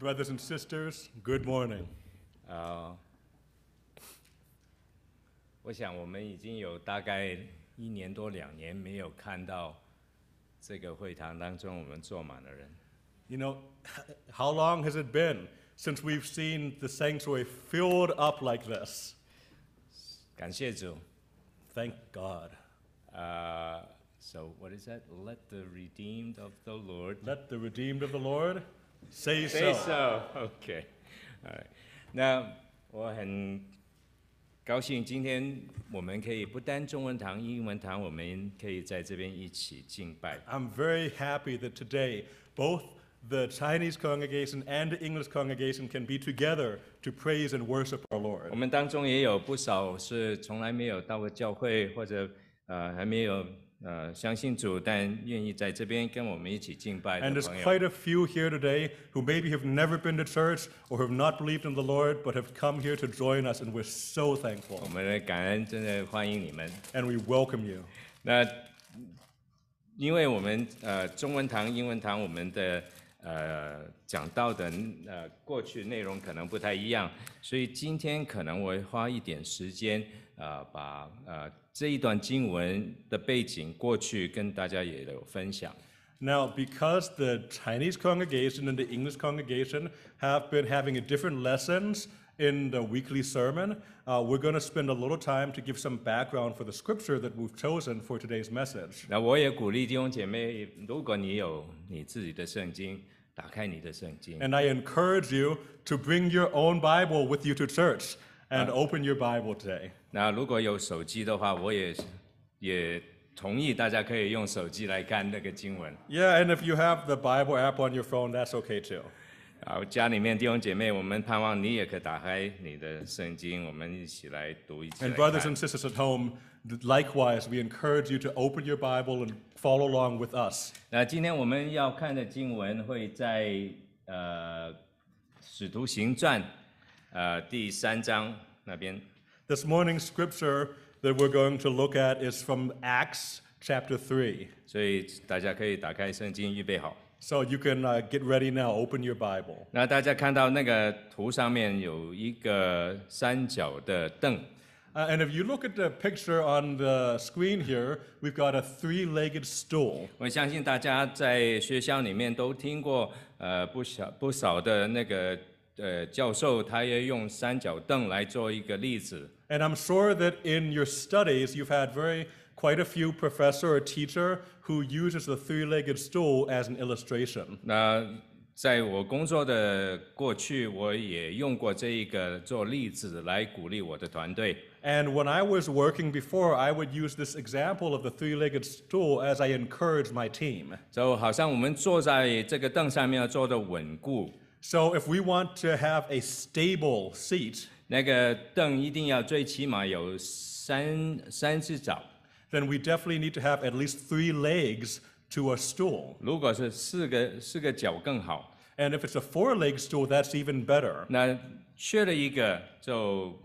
Brothers and sisters, good morning. 啊、我想我们已经有大概一年多两年没有看到这个会堂当中我们坐满了人。 You know, how long has it been since we've seen the sanctuary filled up like this? 感谢主。 Thank God. 呃、s o what is that? Let the redeemed of the Lord Let the redeemed of the Lord say say so. so. OK，呃，那我很高兴今天我们可以不单中文堂、英文堂，我们可以在这边一起敬拜。 I'm very happy that today both the Chinese congregation and the English congregation can be together to praise and worship our 我 Lord. 们当中也有不少是从来没有到过教会，或者呃还没有 呃相信主，但愿意在这边跟我们一起敬拜 And 的 there's 朋友。quite a few here today who maybe have never been to church or have not believed in the Lord but have come here to join us, and we're so 我 thankful. 我们的感恩真的欢迎你们。And we welcome you. 那因为我们呃中文堂、英文堂，我们的呃讲到的呃过去内容可能不太一样，所以今天可能我会花一点时间呃把呃这一段经文的背景过去跟大家也有分享。 Now, because the Chinese congregation and the English congregation have been having a different lessons in the weekly sermon, uh, we're going to spend a little time to give some background for the scripture that we've chosen for today's message. 那我也鼓励弟兄姐妹，如果你有你自己的圣经，打开你的圣经。 And I encourage you to bring your own Bible with you to church and open your Bible today. 那如果有手机的话，我也也同意大家可以用手机来看那个经文。 Yeah, and if you have the Bible app on your phone, that's okay too. 好，家里面弟兄姐妹，我们盼望你也可以打开你的圣经，我们一起来读，一起 And 来 brothers 看 and。sisters at home, likewise, we encourage you to open your Bible and follow along with us. 那今天我们要看的经文会在呃《使徒行传》呃第三章 那边。 This morning's scripture that we're going to look at is from Acts chapter 3. 所以大家可以打开圣经，预备好。 So you can uh, get ready now, open your Bible. 那大家看到那个图上面有一个三角的凳， Uh, and if you look at the picture on the screen here, we've got a three legged stool. 我相信大家在学校里面都听过，呃，不少不少的那个 呃教授，他也用三角凳来做一个例子。 And I'm sure that in your studies, you've had very quite a few professor or teacher who uses the three legged stool as an illustration. 那在我工作的过去，我也用过这一个做例子来鼓励我的团队。 And when I was working before, I would use this example of the three legged stool as I encouraged my team. 就好像我们坐在这个凳上面要坐的稳固， So if we want to have a stable seat, 那个凳一定要最起码有三三只脚。 then we definitely need to have at least three legs to a stool. 如果是四个四个脚更好， And if it's a four leg stool, that's even better. 那缺了一个就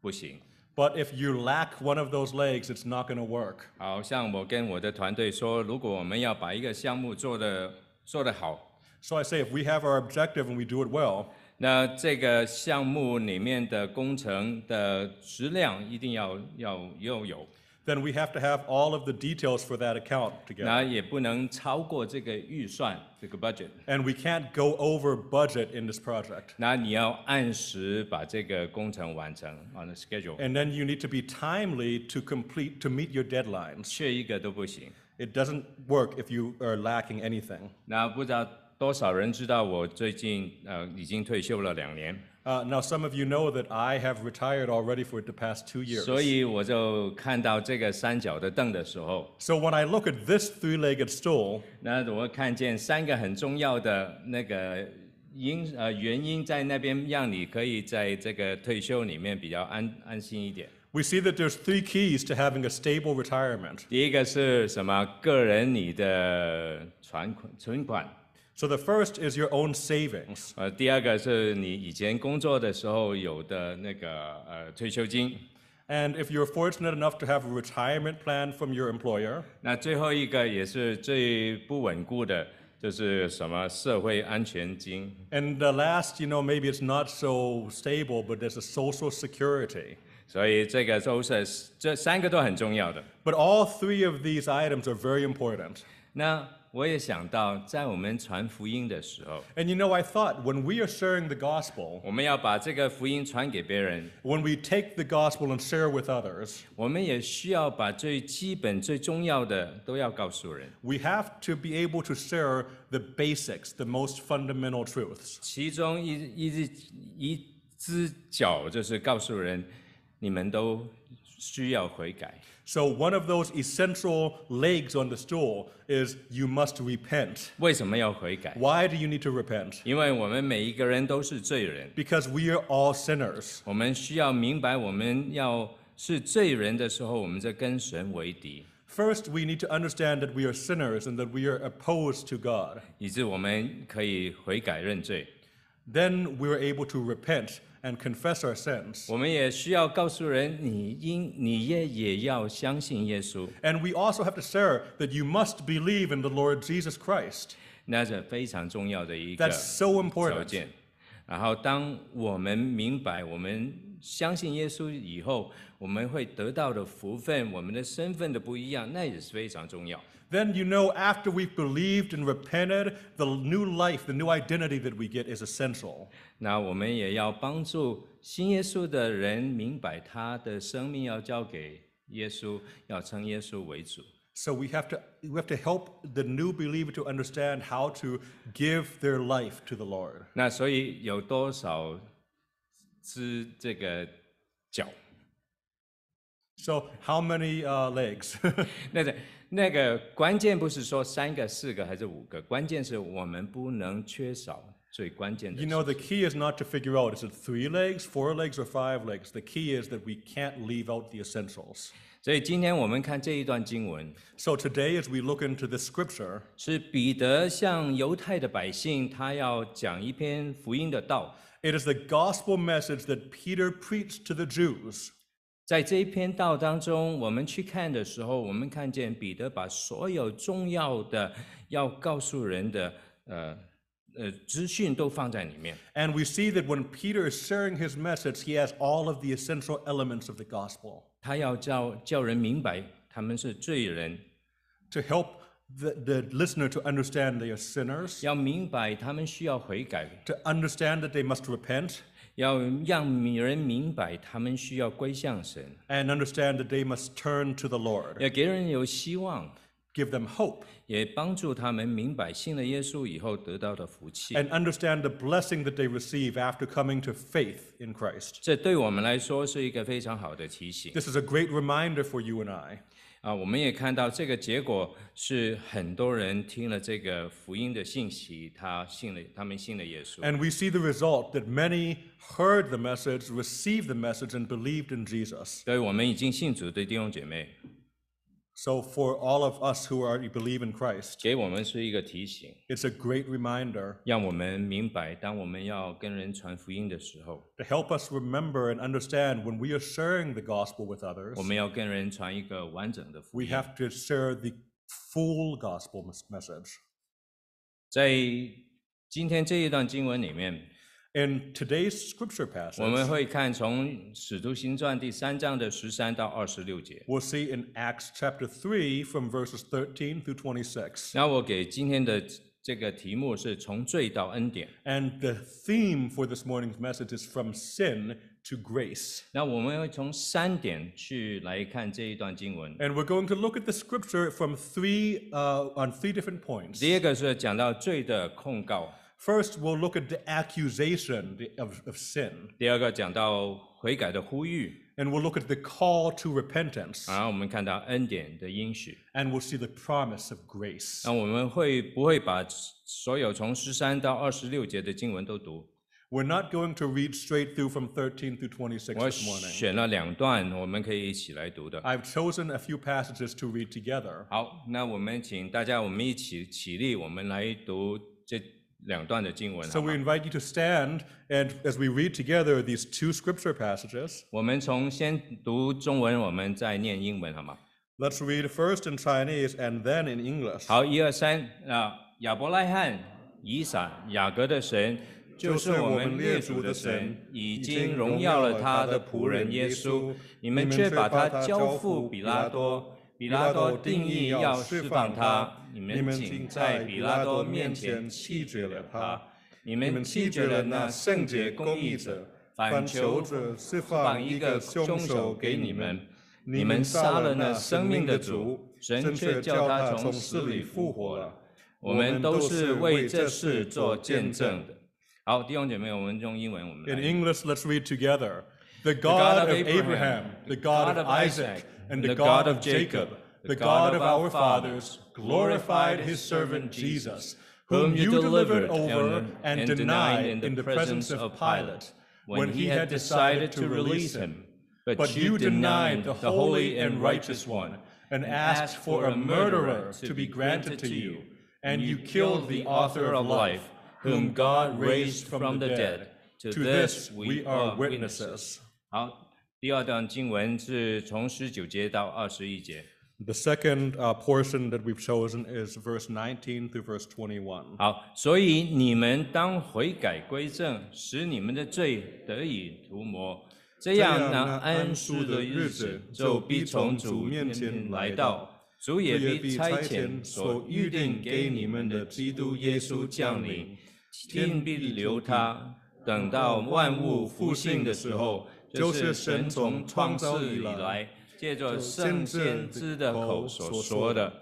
不行。 But if you lack one of those legs, it's not going to work. 好像我跟我的团队说，如果我们要把一个项目做得做得好， So I say if we have our objective and we do it well, 那这个项目里面的工程的质量一定要要要有， then we have to have all of the details for that account together. 那也不能超过这个预算这个 budget。 And we can't go over budget in this project. 那你要按时把这个工程完成，on the schedule， And then you need to be timely to complete, to meet your deadlines. 缺一个都不行。 It doesn't work if you are lacking anything. 那不知道 多少人知道我最近呃已经退休了两年，Uh, now, some of you know that I have retired already for the past two years. 所以我就看到这个三角的凳的时候，So when I look at this three legged stool, 那我看见三个很重要的那个因呃原因在那边，让你可以在这个退休里面比较安安心一点。we see that there's three keys to having a stable retirement. 第一个是什么？个人你的存款存款，So the first is your own savings. 呃，第二个是你以前工作的时候有的那个呃退休金， And if you're fortunate enough to have a retirement plan from your employer, 那最后一个也是最不稳固的， 就是什么社会安全金， And the last, you know, maybe it's not so stable, but there's a social security. 所以这个都是这三个都很重要的。 But all three of these items are very important. 那 我也想到，在我们传福音的时候，And you know, I thought when we are sharing the gospel, 我们要把这个福音传给别人，when we take the gospel and share with others, 我们也需要把最基本、最重要的都要告诉人。we have to be able to share the basics, the most fundamental truths. 其中一一只一只脚就是告诉人，你们都需要悔改。So, one of those essential legs on the stool is you must repent. 为什么要悔改？ Why do you need to repent? 因为我们每一个人都是罪人， Because we are all sinners. 我们需要明白，我们要是罪人的时候，我们在跟神为敌， First, we need to understand that we are sinners and that we are opposed to God. 以致我们可以悔改认罪。 Then we are able to repent and confess our sins. 我们也需要告诉人，你应你也也要相信耶稣， And we also have to share that you must believe in the Lord Jesus Christ. 那是非常重要的一个 That's so 条 important. 件。然后，当我们明白，我们相信耶稣以后，我们会得到的福分，我们的身份的不一样，那也是非常重要。 Then you know, after we've believed and repented, the new life, the new identity that we get is essential. 那我们也要帮助信耶稣的人明白，他的生命要交给耶稣，要称耶稣为主。 So we have to we have to help the new believer to understand how to give their life to the Lord. 那所以有多少只这个脚？ So how many uh, legs? 那个那个关键不是说三个、四个还是五个，关键是我们不能缺少最关键的 you 事。 know, the key is not to figure out is it three legs, four legs, or five legs. The key is that we can't leave out the essentials. 所以今天我们看这一段经文， So today, as we look into this scripture, 是彼得向犹太的百姓，他要讲一篇福音的道。 it is the gospel message that Peter preached to the Jews. 在这一篇道当中，我们去看的时候，我们看见彼得把所有重要的要告诉人的呃呃资讯都放在里面。 And we see that when Peter is sharing his message, he has all of the essential elements of the gospel 他要叫叫人明白他们是罪人， to help the, the listener to understand they are sinners, 要明白他们需要悔改， to understand that they must repent, 要让人明白他们需要归向神， and understand that they must turn to the Lord. 要给人有希望， Give them hope, 也帮助他们明白信了耶稣以后得到的福气。 and understand the blessing that they receive after coming to faith in Christ. 这对我们来说是一个非常好的提醒 This is a great reminder for you and I. 啊！我们也看到这个结果是很多人听了这个福音的信息，他信了，他们信了耶稣。And we see the result that many heard the message, received the message, and believed in Jesus. 所以我们已经信主的弟兄姐妹，So, for all of us who already believe in Christ, 给我们是一个提醒， it's a great reminder 让我们明白，当我们要跟人传福音的时候， to help us remember and understand when we are sharing the gospel with others, 我们要跟人传一个完整的福 we 音。 have to share the full gospel mes- message. 在今天这一段经文里面， In today's scripture 我们 passage, 会看从《使徒行传》第三章的十三到二十六节。 we'll see in Acts chapter 3 from verses 13 through 26. 那我给今天的这个题目是从罪到恩典。 And the theme for this morning's message is from sin to grace. 那我们会从三点去来看这一段经文。 And we're going to look at the scripture from three, uh, on three different points. 第一个是讲到罪的控告， First, we'll look at the accusation of, of sin. 第二个讲到悔改的呼吁， And we'll look at the call to repentance. 然后我们看到恩典的应许。 And we'll see the promise of grace. 那我们会不会把所有从十三到二十六节的经文都读？ We're not going to read straight through from 13 through 26我 this morning. 选了两段，我们可以一起来读的。 I've chosen a few passages to read together. 好，那我们请大家，我们一起起立，我们来读这 两段的经文。So we invite you to stand, and as we read together these two scripture passages, 我们从先读中文，我们再念英文，好吗？let's read first in Chinese and then in English. 好，一二三，啊，亚伯拉罕、以撒、雅各的神，就是我们列祖的神，已经荣耀了他的仆人耶稣。你们却把他交付比拉多，比拉多定义要释放他，你们竟在比拉多面前弃绝了他。你们弃绝了那圣洁公义者，反求释放一个凶手给你们。你们杀了那生命的主，神却叫他从死里复活了。我们都是为这事做见证的。好，弟兄姐妹，我们用英文，我们 In English, let's read together. The God of Abraham, the God of Isaac, and the God of Jacob, the God of our fathers, glorified his servant Jesus, whom you delivered over and denied in the presence of Pilate, when he had decided to release him. But you denied the holy and righteous one, and asked for a murderer to be granted to you, and you killed the author of life, whom God raised from the dead. To this we are witnesses. 好，第二段经文是从十九节到二十一节。The second uh, portion that we've chosen is verse 19 through verse 21. 好，所以你们当悔改归正，使你们的罪得以涂抹，这样那安舒的日子就必从主面前来到。主也必差遣所预定给你们的基督耶稣降临，天必留他，等到万物复兴的时候，就是神从创造以来，借着圣先知的口所说的。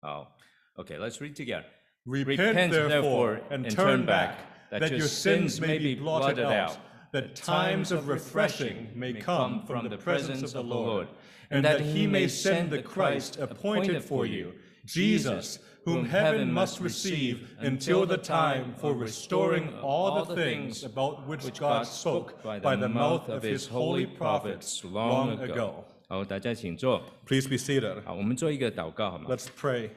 好，OK，let's、read together. Repent therefore and turn back, that your sins may be blotted out, that times of refreshing may come from the presence of the Lord, and that he may send the Christ appointed for you, Jesus, whom heaven must receive until the time for restoring all the things about which God spoke by the mouth of his holy prophets long ago. 好，大家请坐。 Please be seated. 好，我们做一个祷告好吗？ Let's pray.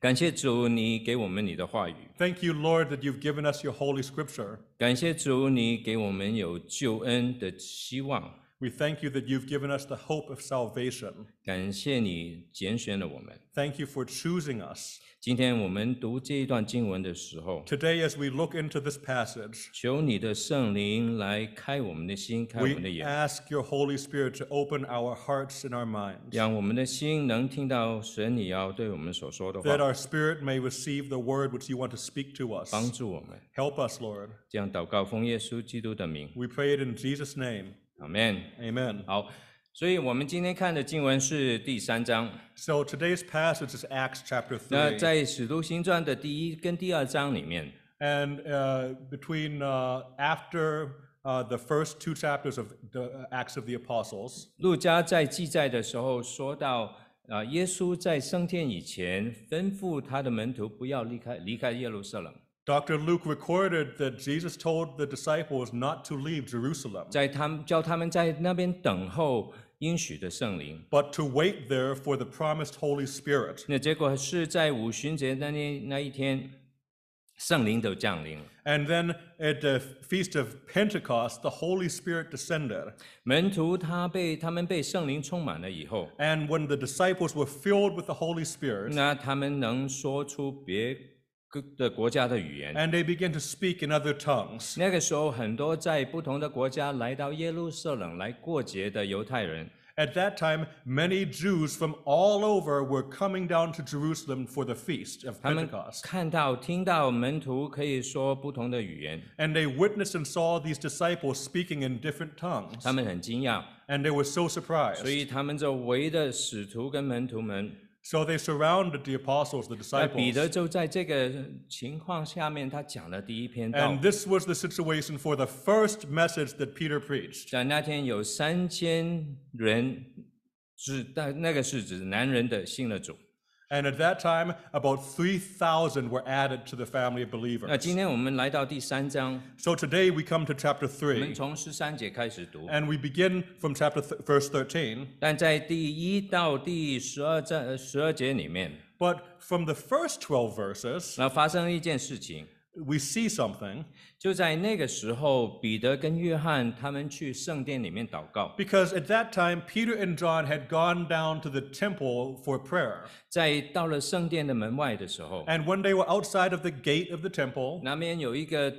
感谢主，你给我们你的话语； Thank you, Lord, that you've given us your holy scripture. 感谢主，你给我们有救恩的希望； We thank you that you've given us the hope of salvation. 感谢你拣选了我们。 Thank you for choosing us. 今天我们读这一段经文的时候， Today, as we look into this passage, 求你的圣灵来开我们的心，开我们的 we 眼， ask your Holy Spirit to open our hearts and our minds, 让我们的心能听到神你要对我们所说的 that 话， our spirit may receive the word which you want to speak to us. 帮助我们。 Help us, Lord. 这样祷告，奉耶稣基督的名， We pray it in Jesus' name. 阿门。Amen. 好，所以我们今天看的经文是第三章。So today's passage is Acts chapter three 那 3. 在《使徒行传》的第一跟第二章里面，And uh, between uh, after uh, the first two chapters of the Acts of the Apostles, 路加在记载的时候说到，啊，耶稣在升天以前吩咐他的门徒不要离开离开耶路撒冷，Dr. Luke recorded that Jesus told the disciples not to leave Jerusalem, 在他们叫他们在那边等候应许的圣灵。 but to wait there for the promised Holy Spirit. 那结果是在五旬节那那那一天，圣灵就降临了， And then at the feast of Pentecost, the Holy Spirit descended. 门徒他被他们被圣灵充满了以后， And when the disciples were filled with the Holy Spirit, 那他们能说出别 个的国家的语言。 and they began to speak in other tongues. 那个时候，很多在不同的国家来到耶路撒冷来过节的犹太人， At that time, many Jews from all over were coming down to Jerusalem for the feast of 他们 Pentecost. 看到、听到门徒可以说不同的语言， And they witnessed and saw these disciples speaking in different tongues. 他们很惊讶， And they were so 所 surprised. 以他们就围着使徒跟门徒们。 So they surrounded the apostles, the 那彼 disciples. 得就在这个情况下面，他讲了第一篇道 And。this was the situation for the first message that Peter preached. 在那天有三千人，指但那个是指男人的信了主。 And at that time, about 3,000 were added to the family of 那 believers. 今天我们来到第三章， So today we come to chapter 我们 3, 从十三节开始读。 and we begin from chapter th- verse 13. 但在第一到第十二章十二节里面， But from the first 12 verses, 那发生了一件事情， we see something 就在那个时候，彼得跟约翰他们去圣殿里面祷告， because at that time Peter and John had gone down to the temple for prayer. 在到了圣殿的门外的时候， And when they were outside of the gate of the temple, 那边有一个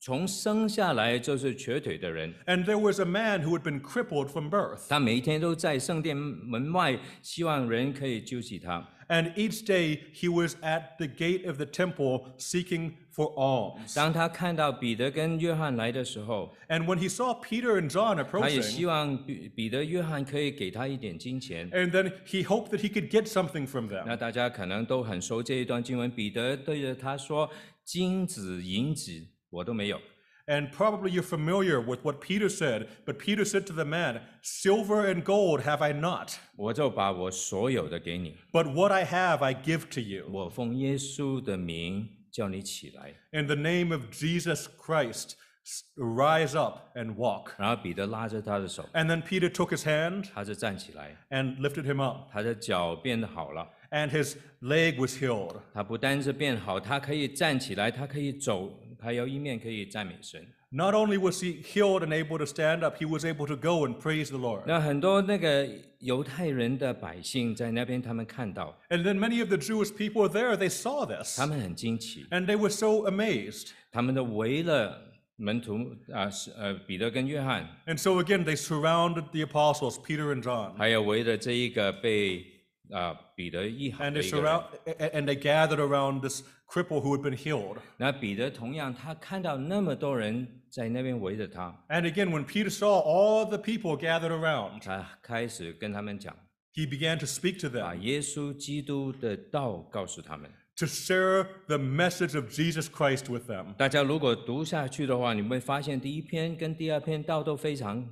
从生下来就是瘸腿的人， and there was a man who had been crippled from birth. 他每一天都在圣殿门外，希望人可以救济他。 And each day he was at the gate of the temple seeking for alms. 当他看到彼得跟约翰来的时候， And when he saw Peter and John 他也 approaching, 希望彼彼得、约翰可以给他一点金钱。 and then he hoped that he could get something from them. 那大家可能都很熟这一段经文，彼得对着他说：“金子、银子我都没有， And probably you're familiar with what Peter said, but Peter said to the man, Silver and gold have I not, 我就把我所有的给你。 but what I have I give to you. 我奉耶稣的名叫你起来。 In the name of Jesus Christ, s- rise up and walk. ”然后彼得拉着他的手， And then Peter took his hand 他就站起来， and lifted him up, 他的脚变得好了。 and his leg was healed. 他不单是变好，他可以站起来，他可以走， 还有一面可以赞美神。 Not only was he healed and able to stand up, he was able to go and praise the Lord. 那很多那个犹太人的百姓在那边，他们看到， And then many of the Jewish people there, they saw this, 他们很惊奇， and they were so amazed. 他们都围了门徒啊，是呃彼得跟约翰， And so again, they surrounded the apostles, Peter and John. 还有围着这一个被啊彼得医好 And 的 they 一个人。 surround a- and they gathered around this cripple who had been healed. 那彼得同样，他看到那么多人在那边围着他， And again, when Peter saw all the people gathered around, 他开始跟他们讲， he began to speak to 把 them 耶稣基督的道告诉他们。 to share the message of Jesus Christ with them. 大家如果读下去的话，你会发现第一篇跟第二篇道都非常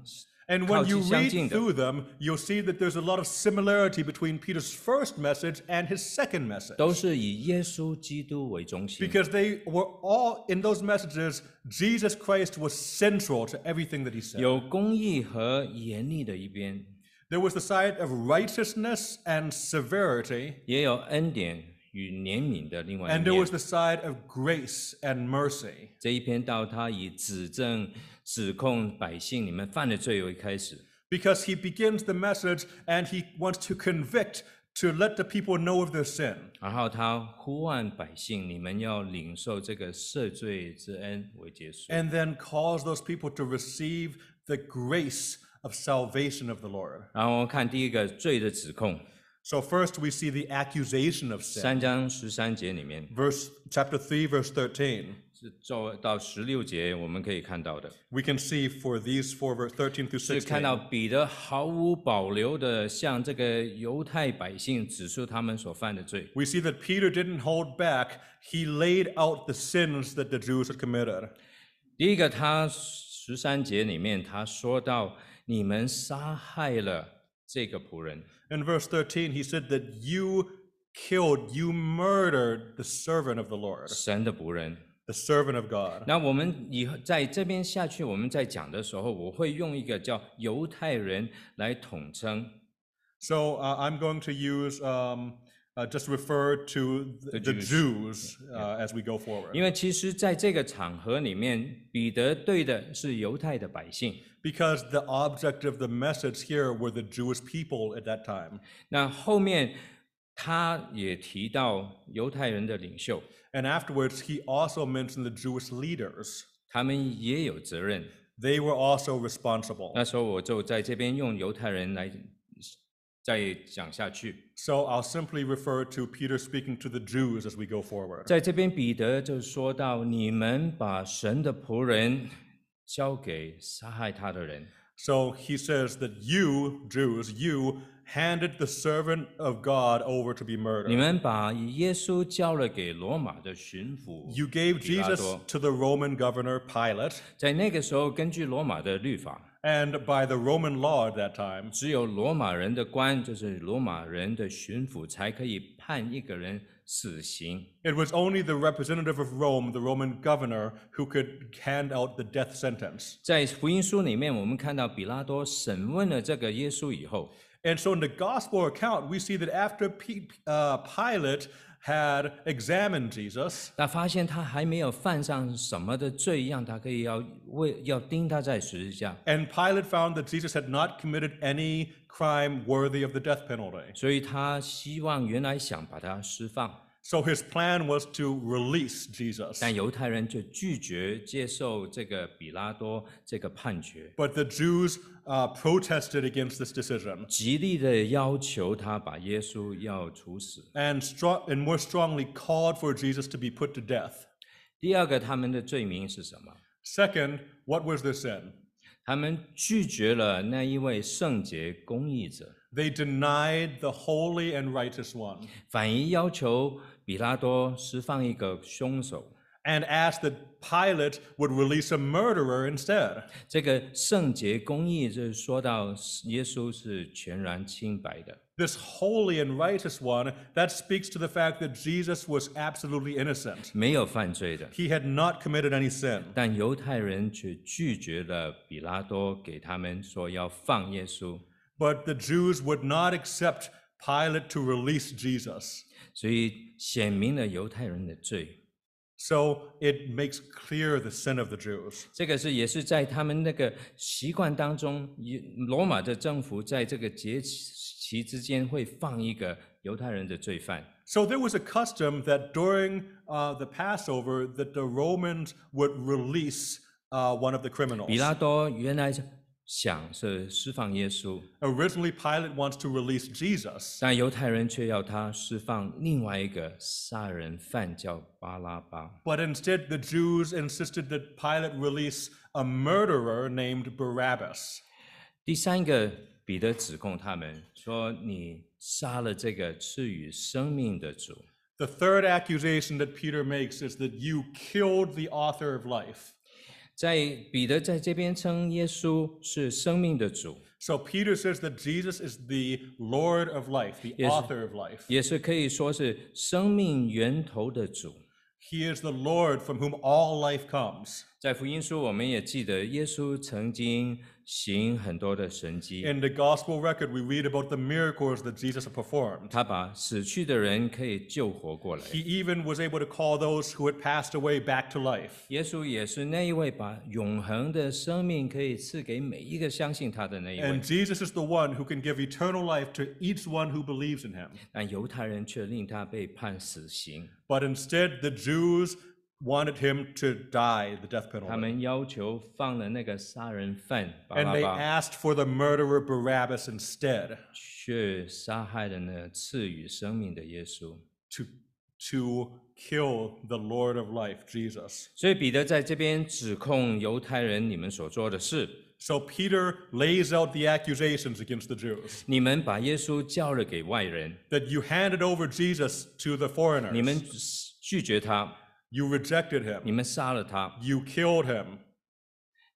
And when you read through them, you'll see that there's a lot of similarity between Peter's first message and his second message. Because they were all in those messages, Jesus Christ was central to everything that he said. There was the side of righteousness and severity. And there was the side of grace and mercy. 这一篇道，他以指证、指控百姓你们犯了罪为开始， Because he begins the message and he wants to convict, to let the people know of their sin. 然后他呼唤百姓，你们要领受这个赦罪之恩为结束。 And then calls those people to receive the grace of salvation of the Lord. 然后我们看第一个罪的指控， So first we see the accusation of sin. 三章十三节里面 Verse chapter 3 verse 13. 是做到十六节，我们可以看到的 We can see for these four verse 13 through 是看到 16. 彼得毫无保留的向这个犹太百姓指出他们所犯的罪。 We see that Peter didn't hold back. He laid out the sins that the Jews had committed. 第一个，他十三节里面他说到，你们杀害了这个仆人， In verse 13, he said that you killed, you murdered the servant of the Lord, 神的仆人。 the servant of God. 那我们以后在这边下去，我们在讲的时候，我会用一个叫犹太人来统称， So uh, I'm going to use um, uh, just refer to the, The the Jews, uh, as we go forward. 因为其实在这个场合里面，彼得对的是犹太的百姓。 Because the object of the message here were the Jewish people at that time. 那后面 他也提到犹太人的领袖， And afterwards, he also mentioned the Jewish leaders. 他们也有责任。 They were also responsible. 那时候我就在这边用犹太人来再讲下去。 So I'll simply refer to Peter speaking to the Jews as we go forward. 在这边，彼得就说到：“你们把神的仆人交给杀害他的人。 So he says that you, Jews, you handed the servant of God over to be 你 murdered. 们把耶稣交了给罗马的巡抚 You gave 比拉 Jesus 多。 to the Roman governor Pilate, 在那个时候，根据罗马的律法， and by the Roman law at that time, 只有罗马人的官，就是罗马人的巡抚，才可以判一个人死刑。 it was only the representative of Rome, the Roman governor, who could hand out the death sentence. 在福音书里面，我们看到比拉多审问了这个耶稣以后， And so in the gospel account, we see that after P- uh, Pilate had examined Jesus 那发现他还没有犯上什么的罪，让他可以要为要钉他在十字架， And Pilate found that Jesus had not committed any crime worthy of the death penalty. 所以他希望原来想把他释放， So his plan was to release Jesus. 但犹太人就拒绝接受这个比拉多这个判决， But the Jews uh, protested against this decision 极力的要求他把耶稣要处死。 and, stro- and more strongly called for Jesus to be put to death. 第二个，他们的罪名是什么？ Second, what was their sin? 他们拒绝了那一位圣洁公义者， They denied the holy and righteous one 反而要求比拉多释放一个凶手。 and asked that Pilate would release a murderer instead. 这个圣洁公义就是说到耶稣是全然清白的， This holy and righteous one, that speaks to the fact that Jesus was absolutely innocent. 没有犯罪的。 He had not committed any sin. 但犹太人却拒绝了比拉多给他们说要放耶稣， But the Jews would not accept Pilate to release Jesus. 所以显明了犹太人的罪。 So it makes clear the sin of the Jews. 这个是也是在他们那个习惯当中，也罗马的政府在这个节期之间会放一个犹太人的罪犯。 So there was a custom that during uh, the Passover that the Romans would release uh, one of the criminals. 比拉多原来 想是释放耶稣， Originally, Pilate wants to release Jesus, 但犹太人却要他释放另外一个杀人犯，叫巴拉巴。 but instead the Jews insisted that Pilate release a murderer named Barabbas. 第三个，彼得指控他们说：“你杀了这个赐予生命的主。 The third accusation that Peter makes is that you killed the author of life. ” 在彼得在这边称耶稣是生命的主， So Peter says that Jesus is the Lord of life, the Yes. author of life. 也是可以说是生命源头的主。 He is the Lord from whom all life comes. 在福音书，我们也记得耶稣曾经 行很多的神迹， In the gospel record, we read about the miracles that Jesus had performed. 他把死去的人可以救活过来。 He even was able to call those who had passed away back to life. 耶稣也是那一位把永恒的生命可以赐给每一个相信他的那一位 And。Jesus is the one who can give eternal life to each one who believes in him. 但犹太人却令他被判死刑， But instead, the Jews wanted him to die the death 他 penalty. 们要求放了那个杀人犯巴 And 拉 they 巴， asked for the murderer Barabbas instead 却杀害了那赐予生命的耶稣。 to, to kill the Lord of life, Jesus. 所以彼得在这边指控犹太人你们所做的事， So Peter lays out the accusations against the Jews 你们把耶稣交了给外人， that you handed over Jesus to the 你们 foreigners, 拒绝他， you rejected him, 你们杀了他。you killed him.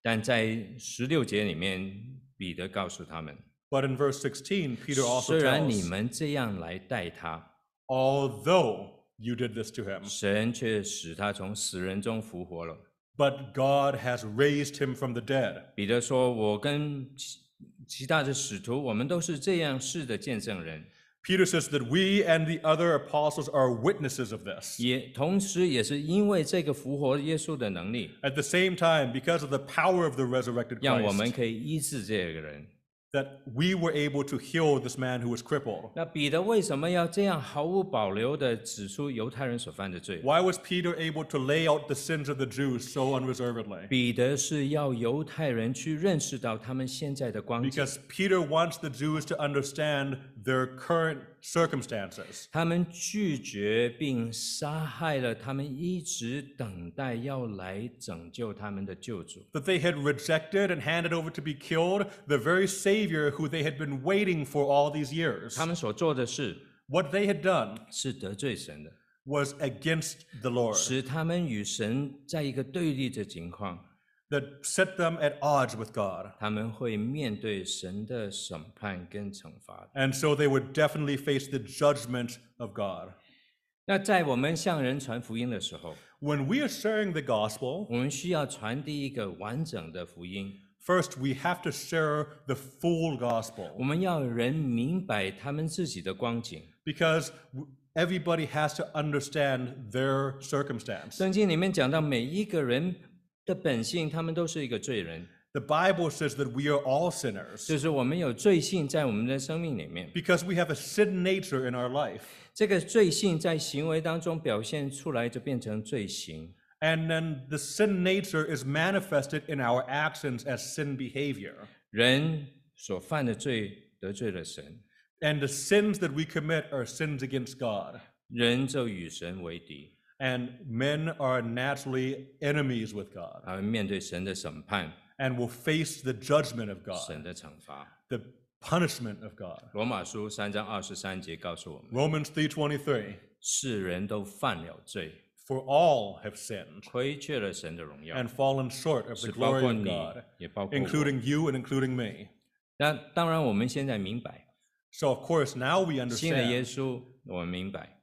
但在十六节里面，彼得告诉他们，But in verse 16, Peter also 虽然你们这样来待他，although you did this to him, 神却使他从死人中复活了。but God has raised him from the dead. 彼得说：“我跟其其他的使徒，我们都是这样事的见证人，Peter says that we and the other apostles are witnesses of this. 也同时也是因为这个复活耶稣的能力， At the same time, because of the power of the resurrected 让我们 Christ, 可以医治这个人。 that we were able to heal this man who was crippled. 那彼得为什么要这样毫无保留地指出犹太人所犯的罪？ Why was Peter able to lay out the sins of the Jews so unreservedly? 彼得是要犹太人去认识到他们现在的光景， Because Peter wants the Jews to understand their current circumstances. 他们拒绝并杀害了他们一直等待要来拯救他们的救主。 That they had rejected and handed over to be killed the very Savior who they had been waiting for all these years. 他们所做的事 What they had done 是得罪神的， was against the Lord, 使他们与神在一个对立的情况， that set them at odds with God. 他们会面对神的审判跟惩罚的。 And so they would definitely face the judgment of God. 那在我们向人传福音的时候， When we are sharing the gospel, 我们需要传递一个完整的福音， first we have to share the full 我 gospel 们要人明白他们自己的光景， because w- everybody has to understand their circumstance. 圣经里面讲到每一个人 的本性，他们都是一个罪人， The Bible says that we are all sinners 就是我们有罪性在我们的生命里面。 because we have a sin nature in our life. 这个罪性在行为当中表现出来，就变成罪行。 And then the sin nature is manifested in our actions as sin behavior. 人所犯的罪得罪了神， And the sins that we commit are sins against God. 人就与神为敌， And men are naturally enemies with God 而面对神的审判、 and will face the judgment of God, 神的惩罚。 the punishment of God. 罗马书三章二十三节告诉我们： Romans 3:23世人都犯了罪， For all have sinned 亏缺了神的荣耀， and fallen short of 是 the 包 glory 括 of 你 God, 也包括我。 including you and including me. 那当然，我们现在明白， So of course now we 信了耶 understand. 稣，我们明白。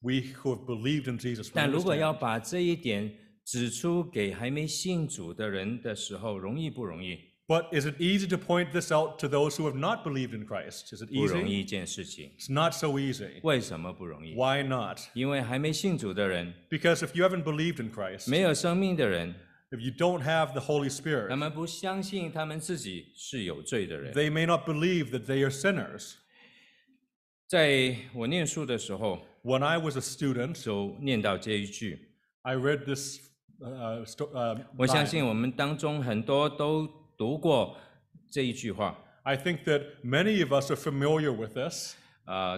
We who have believed in Jesus. we 但如果 understand. 要把这一点指出给还没信主的人的时候，容易不容易？ But is it easy to point this out to those who have not believed in Christ? Is it 不容 easy? 易一件事情。 It's not so easy. 为什么不容易？ Why not? 因为还没信主的人， Because if you haven't believed in Christ, 没有生命的人， if you don't have the Holy 他 Spirit, 们不相信他们自己是有罪的人。 they may not believe that they are sinners. 在我念书的时候，When I was a student, 就念到这一句。I read this. Uh, sto- uh, 我相信我们当中很多都读过这一句话。I think that many of us are familiar with this. 啊、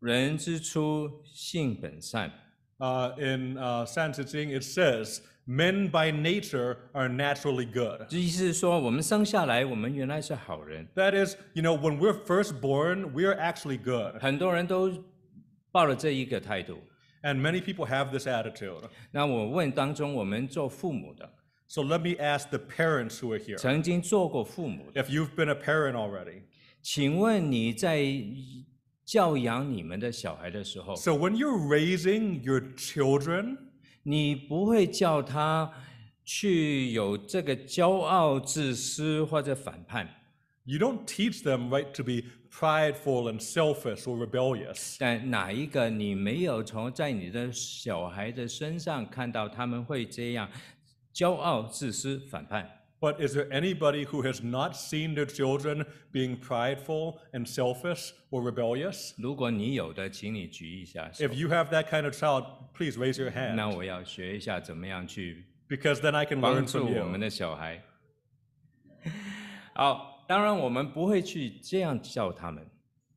人之初，性本善。Uh, in uh, Tzu-Ching, it says, "Men by nature are naturally good." 这意思是说，我们生下来，我们原来是好人。 That is, you know, when we're first born, we are actually good, 很多人都抱了这一个态度。 and many people have this attitude. 那我问当中，我们做父母的， So let me ask the parents who are here. 曾经做过父母的， If you've been a parent already, 请问你在教养你们的小孩的时候， so when you're raising your children, 你不会叫他去有这个骄傲、自私或者反叛，you don't teach them right to be prideful and selfish or rebellious. 但哪一个你没有从在你的小孩的身上看到他们会这样骄傲、自私、反叛？But is there anybody who has not seen their children being prideful and selfish or rebellious? 如果你有的，请你举一下手 If。you have that kind of child, please raise your 那 hand 我要学一下怎么样去 because then I can 帮 learn 助 from 我们 you. 的小孩。好，当然我们不会去这样教他们，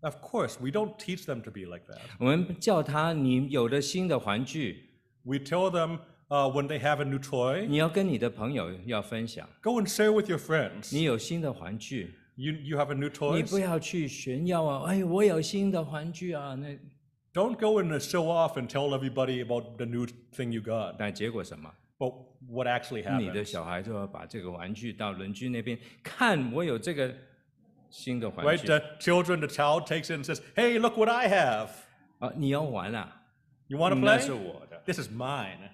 Of course, we don't teach them to be like that. 我们叫他，你有了新的玩具， We tell them uh, when they have a new toy, 你要跟你的朋友要分享。 go and share with your friends. 你有新的玩具， You, you have a new 你 toy. 不要去炫耀啊！哎，我有新的玩具啊！那 Don't go and uh, show off and tell everybody about the new thing you got. 但结果什么？ But what actually 你的 happened? 小孩就要把这个玩具到邻居那边看，我有这个新的玩 Right? 具 The children, the child takes it and says, "Hey, look what I have. 啊！你要玩啊？ You want to 那 play? 是我的。 This is mine."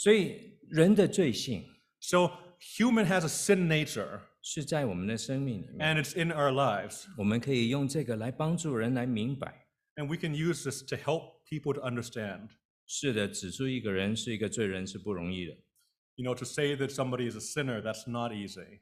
所以人的罪性 So human has a sin nature, 是在我们的生命里面， and it's in our lives, 我们可以用这个来帮助人来明白。 and we can use this to help people to understand. 是的，指出一个人是一个罪人是不容易的。 You know, to say that somebody is a sinner, that's not easy.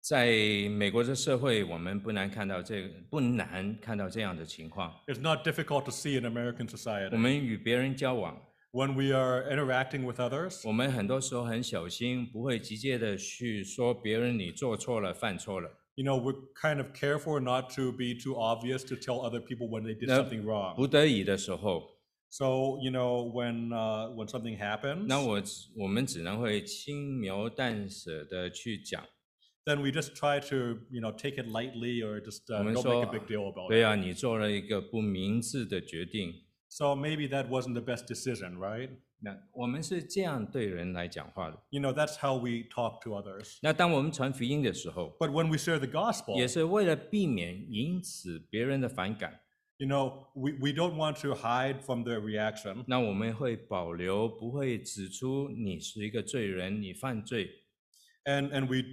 在美国的社会，我们不难看到这个，不难看到这样的情况。 It's not difficult to see in American 我 society. 们与别人交往， When we are interacting with others, 我们很多时候很小心，不会直接的去说别人你做错了、犯错了。 you know, we're kind of careful not to be too obvious to tell other people when they did No. something wrong. 不得已的时候， So, you know, when uh, when something happens, 那我只我们只能会轻描淡写的去讲。 then we just try to, you know, take it lightly or just uh, 我们 don't 说 make a big deal about 对 it. 啊，你做了一个不明智的决定。 So maybe that wasn't the best decision, right? 那我们是这样对人来讲话的。 You know, that's how we talk to others. 那当我们传福音的时候， But when we share the gospel, 也是为了避免引起别人的反感， you know, we, we don't want to hide from their reaction. 那我们会保留，不会指出你是一个罪人，你犯罪。 And, and we,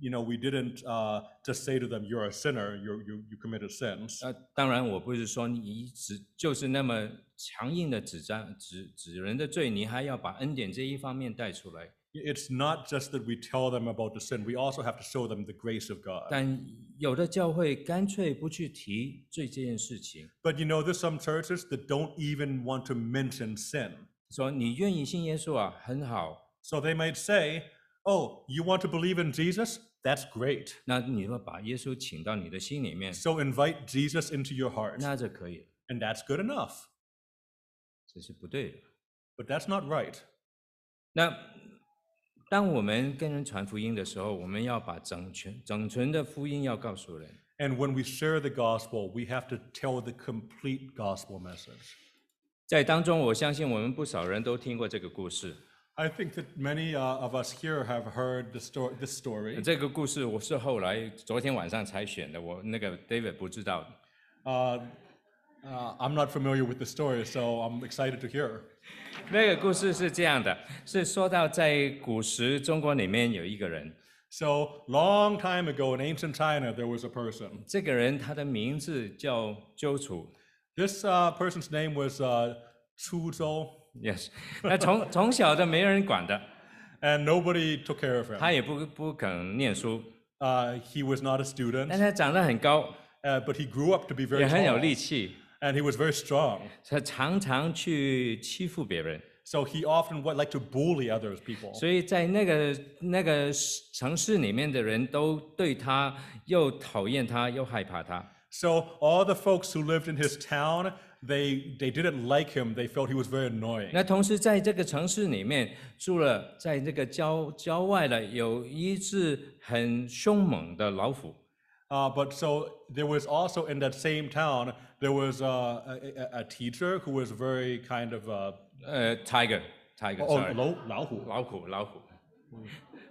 you know, we didn't uh, just say to them, you're a sinner, you're, you, you committed sins. 呃，当然我不是说你只就是那么强硬的指张指指人的罪，你还要把恩典这一方面带出来。 It's not just that we tell them about the sin, we also have to show them the grace of God. 但有的教会干脆不去提罪这件事情， But you know, there's some churches that don't even want to mention sin. 说你愿意信耶稣啊，很好， So they might say, Oh, you want to believe in Jesus? That's great. 那你说把耶稣请到你的心里面， So invite Jesus into your heart. 那就可以了， And that's good enough. 这是不对的。 But that's not right. 那当我们跟人传福音的时候，我们要把整全整全的福音要告诉人。 And when we share the gospel, we have to tell the complete gospel message. 在当中，我相信我们不少人都听过这个故事。 I think that many uh, of us here have heard the story. This story. 这个故事我是后来昨天晚上才选的，我那个 David 不知道。Uh, uh, I'm not familiar with the story, so I'm excited to hear. 那个故事是这样的，是说到在古时中国里面有一个人。So long time ago in ancient China, there was a person. 这个人他的名字叫周处。This uh, person's name was uh, Chu Zhou. ，yes。那从从小的没人管的， and nobody took care of him. 他也不不肯念书， Uh, he was not a student, 但他长得很高， uh, but he grew up to be very 也很有 tall, 力气， and he was very strong. 他常常去欺负别人， So he often would like to bully other people. 所以在那个那个城市里面的人都对他又讨厌他又害怕他。 So all the folks who lived in his town, they they didn't like him. They felt he was very annoying. 那同时在这个城市里面住了，在这个郊郊外的有一只很凶猛的老虎， Uh, but so there was also in that same town, there was uh, a, a, a teacher who was very kind of uh, 呃，tiger，tiger， oh, sorry， lo- 老虎.老虎，老虎。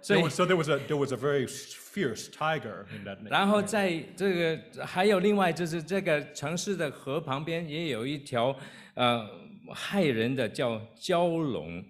所 There 以 was, so there was a there was a very fierce tiger in that name. 然后在这个还有另外就是这个城市的河旁边也有一条呃害人的叫蛟龙，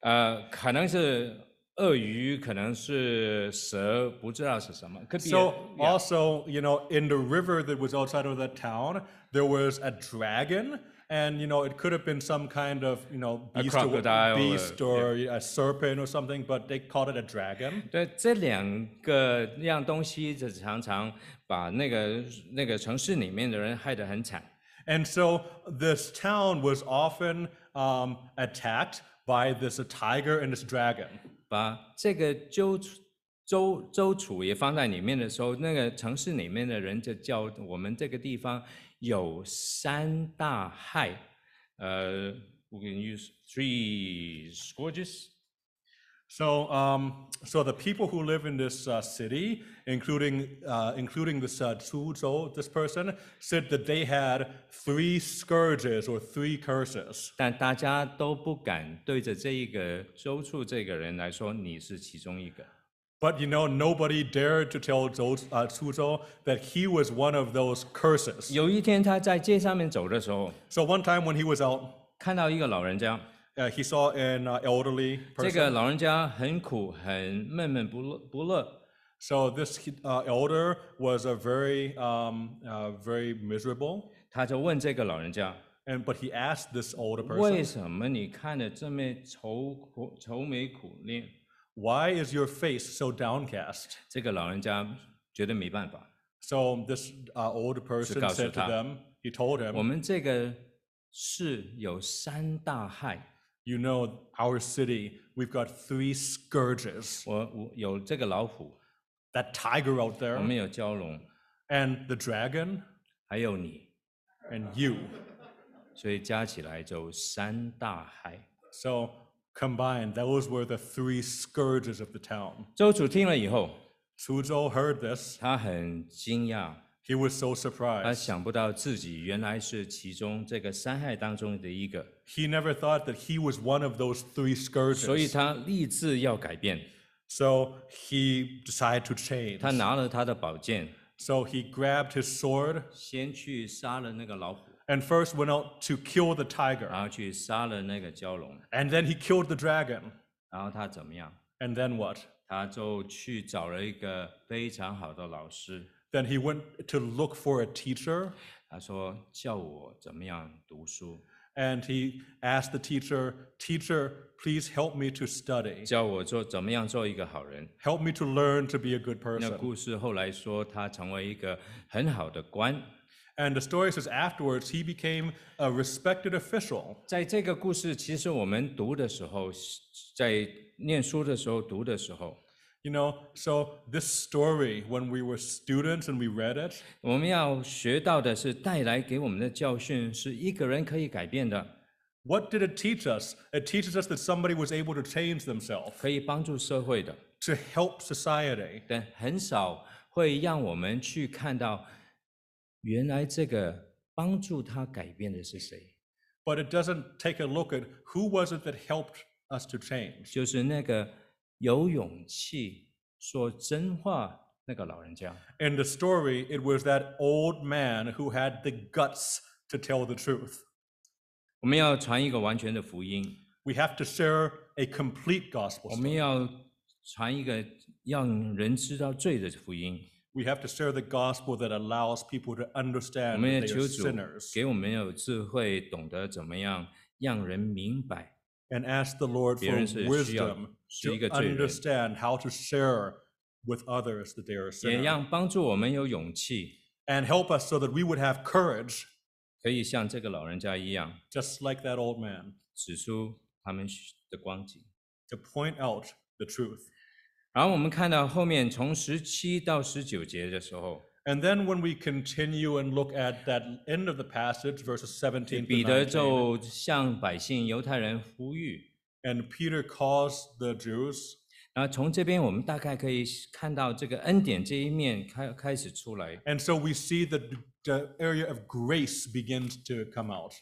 呃，可能是鳄鱼，可能是蛇，不知道是什么。Could be So a- yeah. also, you know, in the river that was outside of that town, there was a dragon, and you know, it could have been some kind of you know A beast, or, crocodile, uh, beast or a serpent or something, but they called it a dragon. 对，这两个样东西，就常常把那个那个城市里面的人害得很惨。 And so this town was often um, attacked by this tiger and this dragon. 把这个周楚周周楚也放在里面的时候，那个城市里面的人就叫我们这个地方 有三大害，呃，we can use three scourges。 So, um, so the people who live in this uh, city, including uh, including this uh, Chu Zhou, this person, said that they had three scourges or three curses. 但大家都不敢对着这一个周处这个人来说，你是其中一个。 But you know, nobody dared to tell Zhou, uh, Chu Zhou that he was one of those curses. 有一天他在街上面走的时候， So one time when he was out, 看到一个老人家， uh, he saw an uh, elderly 这个 person. 老人家很苦，很闷闷不乐不乐。 So this uh, elder was a very, um, uh, very miserable. 他就问这个老人家 And but he asked this older：“ 为 person, 什么你看着这么愁苦、愁眉苦脸 "Why is your face so downcast?" 这个老人家觉得没办法， So this uh, old person 告诉 said to 他。 them, he told 我 him, 们这个市有三大害， "You know, our city, we've got three scourges. 我我有这个老虎， That tiger out 我 there, 们有蛟龙， and the dragon, 还有你， and you." 所以加起来就三大害。 So Combined, those were the three scourges of the town. 周处听了以后，Su Zhou heard this. 他很惊讶，He was so surprised. He never thought that he was one of those three scourges. So he decided to change. So he grabbed his sword 先去杀了那个老虎，and first went out to kill the tiger. 然后去杀了那个蛟龙， And then he killed the dragon. 然后他怎么样？ And then what? 他就去找了一个非常好的老师， Then he went to look for a teacher 他说叫我怎么样读书， and he asked the teacher, Teacher, please help me to study. 教我做怎么样做一个好人。 Help me to learn to be a good 那 person. 故事后来说，他成为一个很好的官。 And the story says afterwards he became a respected official. 在这个故事，其实我们读的时候，在念书的时候读的时候， You know, so this story, when we were students and we read it, 我们要学到的是带来给我们的教训，是一个人可以改变的， what did it teach us? It teaches us that somebody was able to change themselves, 可以帮助社会的， to help society. 但很少会让我们去看到， 原来这个帮助他改变的是谁， But it doesn't take a look at who was it that helped us to change. 就是那个有勇气说真话那个老人家。 In the story, it was that old man who had the guts to tell the truth. 我们要传一个完全的福音， We have to share a complete gospel 我们 story. 要传一个让人知道罪的福音。 We have to share the gospel that allows people to 我 understand 们也 that they 求 are 主 sinners 给我们有智慧，懂得怎么样让人明白。 and ask the Lord 别 for 人是需要- wisdom 是 to 一个罪人。 understand how to share with others that they are 也 sinners 让帮助我们有勇气， and help us so that we would have courage, 可以像这个老人家一样， just like that old man, 指出他们的光景。 to point out the truth. 然后我们看到后面从十七到十九节的时候， And then when we continue and look at that end of the passage, verses 17彼 to 得 19, 就向百姓犹太人呼吁。 and Peter calls the Jews, 然后从这边我们大概可以看到这个恩典这一面开开始出来。 and so we see that the area of grace begins to come out.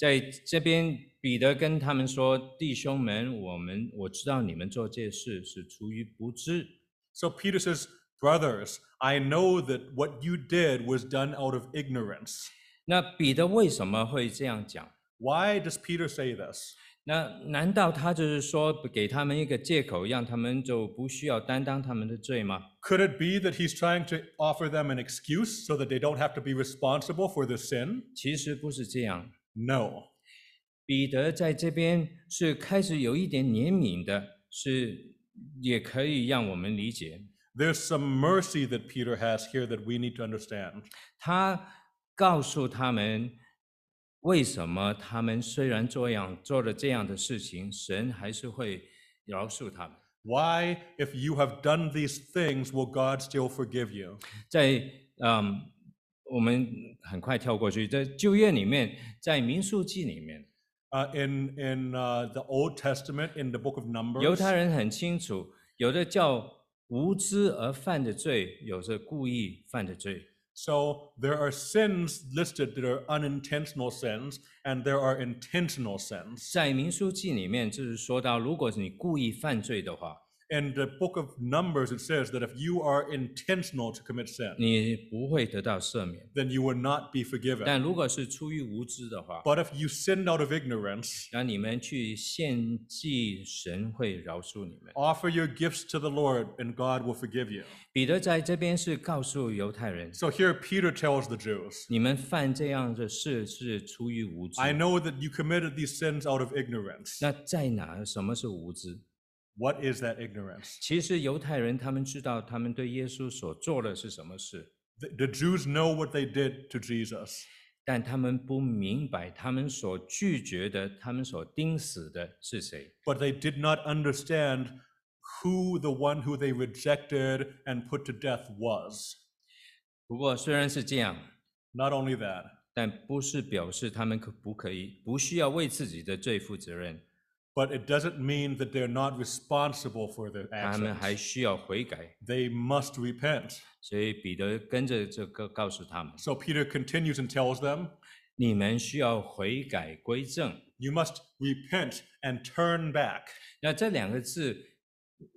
在这边，彼得跟他们说：“弟兄们，我们我知道你们做这事是出于不知，So Peter says, Brothers, I know that what you did was done out of ignorance. 那彼得为什么会这样讲？Why does Peter say this? 那难道他就是说给他们一个借口，让他们就不需要担当他们的罪吗？Could it be that he's trying to offer them an excuse so that they don't have to be responsible for the sin? 其实不是这样。No. 彼得在这边是开始有一点怜悯的，是也可以让我们理解。 There's some mercy that Peter has here that we need to understand. 他告诉他们，为什么他们虽然这样做了这样的事情，神还是会饶恕他们。 Why, if you have done these things, will God still forgive you? 在嗯， 我们很快跳过去，在旧约里面，在民数记里面，Uh, in in uh, the Old Testament, in the book of Numbers, 犹太人很清楚，有的叫无知而犯的罪，有着故意犯的罪。so there are sins listed that are unintentional sins, and there are intentional sins. 在民书记里面，就是说到，如果是你故意犯罪的话，In the book of Numbers, it says that if you are intentional to commit sin, 你不会得到赦免。 then you will not be forgiven. 但如果是出于无知的话， But if you sinned out of ignorance, 让你们去献祭，神会饶恕你们。 offer your gifts to the Lord, and God will forgive you. 彼得在这边是告诉犹太人， So here Peter tells the Jews, 你们犯这样的事是出于无知。 I know that you committed these sins out of ignorance. 那在哪？什么是无知？ What is that ignorance? 其实犹太人他们知道他们对耶稣所做的是什么事， The, the Jews know what they did to Jesus, 但他们不明白他们所拒绝的、他们所钉死的是谁。 but they did not understand who the one who they rejected and put to death was. 不过虽然是这样， Not only that, 但不是表示他们可不可以不需要为自己的罪负责任， but it doesn't mean that they're not responsible for their 他们还 actions. 需要悔改。 They must repent. 所以彼得跟着这个告诉他们： So Peter continues and tells them, 你们需要悔改归正。 You must repent and turn back. 那这两个字“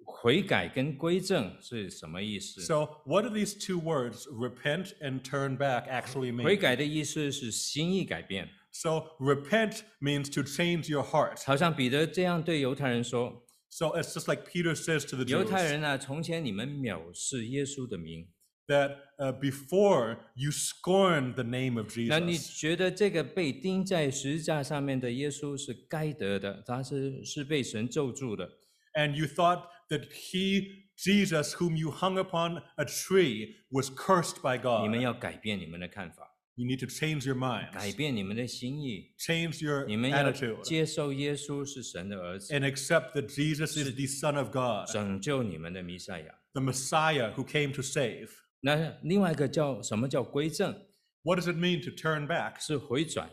悔改”跟“归正”是什么意思？ So, what do these two words, repent and turn back, actually 悔 mean? 改的意思是心意改变， So, repent means to change your heart. 好像彼得这样对犹太人说 So it's just like Peter says to the 犹 Jews 太人啊，从前你们藐视耶稣的名， that uh, before you scorned the name of 那你 Jesus, 觉得这个被钉在十字架上面的耶稣是该得的，他是是被神咒诅的。 and you thought that he, Jesus, whom you hung upon a tree, was cursed by 你们 God. 要改变你们的看法， You need to change your 改 minds, 变你们的心意， change your 你们要 attitude, 接受耶稣是神的儿子， and accept that Jesus is the Son of God, 拯救你们的弥赛亚。 the Messiah who came to save. 那另外一个叫什么叫归正？ What does it mean to turn back? 是回转，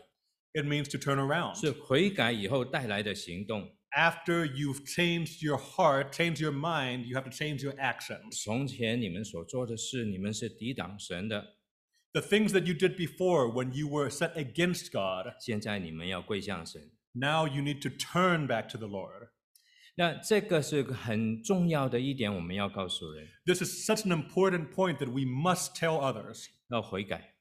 It means to turn around. 是悔改以后带来的行动。 After you've changed your heart, changed your mind, you have to change your actions. 从前你们所做的事，你们是抵挡神的， The things that you did before when you were set against God, 现在你们要归向神。 now you need to turn back to the Lord. 那这个是个很重要的一点，我们要告诉人， This is such an important point that we must tell others 要悔改，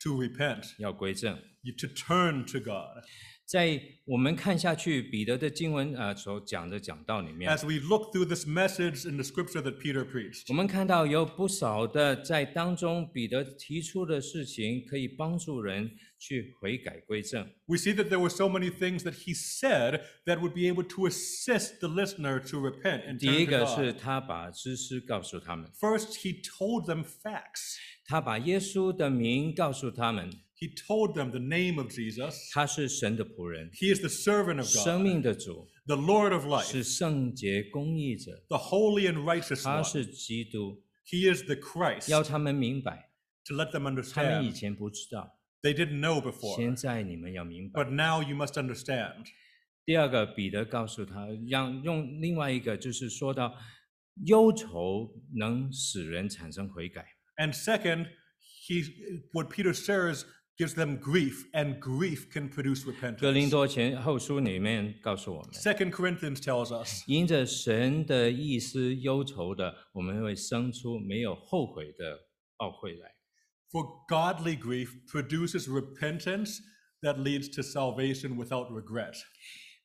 to repent, 要归正。 you- to turn to God. 在我们看下去，彼得的经文啊、呃所讲的讲道里面，As we look through this message in the scripture that Peter preached, 我们看到有不少的在当中，彼得提出的事情可以帮助人去悔改归正。we see that there were so many things that he said that would be able to assist the listener to repent and 第一 to 个是.他把知识告诉他们，First, he told them facts. 他把耶稣的名告诉他们，He told them the name of Jesus. 他是神的仆人， He is the servant of 生 God, 命的主， the Lord of life, 是圣洁公义者， the holy and righteous 他 one. 是基督， He is the Christ. 要他们明白， To let them 他们以 understand. 前不知道， They didn't know before, 现在你们要明白。 but now you must understand. 第二个，彼得告诉他，让用另外一个，就是说到忧愁能使人产生悔改。 And second, he what Peter shares gives them grief, and grief can produce 哥林 repentance. 多前后书里面告诉我们， Second Corinthians tells us 因着神的意思忧愁的，我们会生出没有后悔的懊悔来。 for godly grief produces repentance that leads to salvation without regret.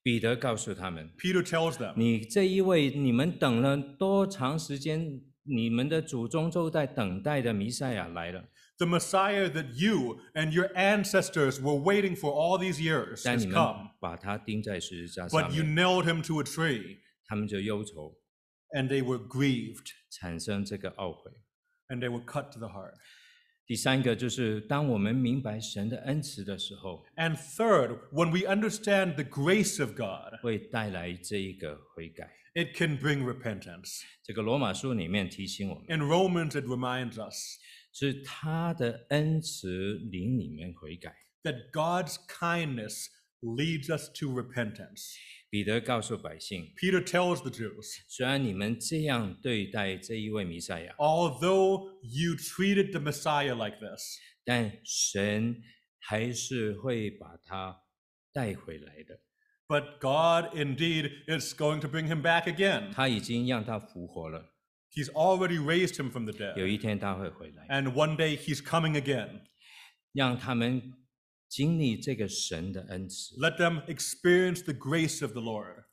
彼得告诉他们， Peter tells them, 你这一位你们等了多长时间？ 你们的祖宗都在等待的弥赛亚来了， the Messiah that you and your ancestors were waiting for all these years 但 has 你们 come, 把他钉在十字架上 but you 面， nailed him to a tree, 他们就忧愁， and they were grieved, 产生这个懊悔。 and they were cut to the heart. 第三个就是，当我们明白神的恩慈的时候， And third, when we understand the grace of God, 会带来这一个悔改。 it can bring repentance. 这个罗马书里面提醒我们， In Romans, it reminds us 是他的恩慈领你们悔改。 that God's kindness leads us to repentance. 彼得告诉百姓， Peter tells the Jews, 虽然你们这样对待这一位弥赛亚， although you treated the Messiah like this, 但神还是会把他带回来的。 but God indeed is going to bring him back again. 他已经让他复活了， He's already raised him from the 有 dead. 一天他会回来， And one day he's coming again. 让他们经历这个神的恩慈。 Let them experience the grace of the Lord.